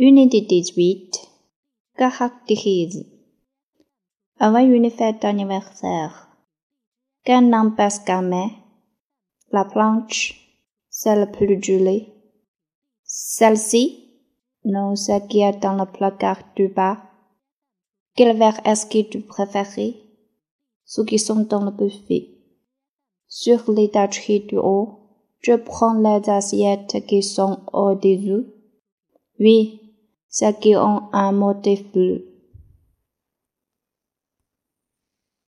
Unité 18. Caractérise. Avant une fête d'anniversaire. Qu'un gamin. La planche. Celle plus jolie. Celle-ci. Non, celle qui est dans le placard du bas. Quel verre est-ce que tu préfères? Ceux qui sont dans le buffet. Sur l'étagerie du haut, je prends les assiettes qui sont au-dessus. Oui, celles qui ont un motif bleu.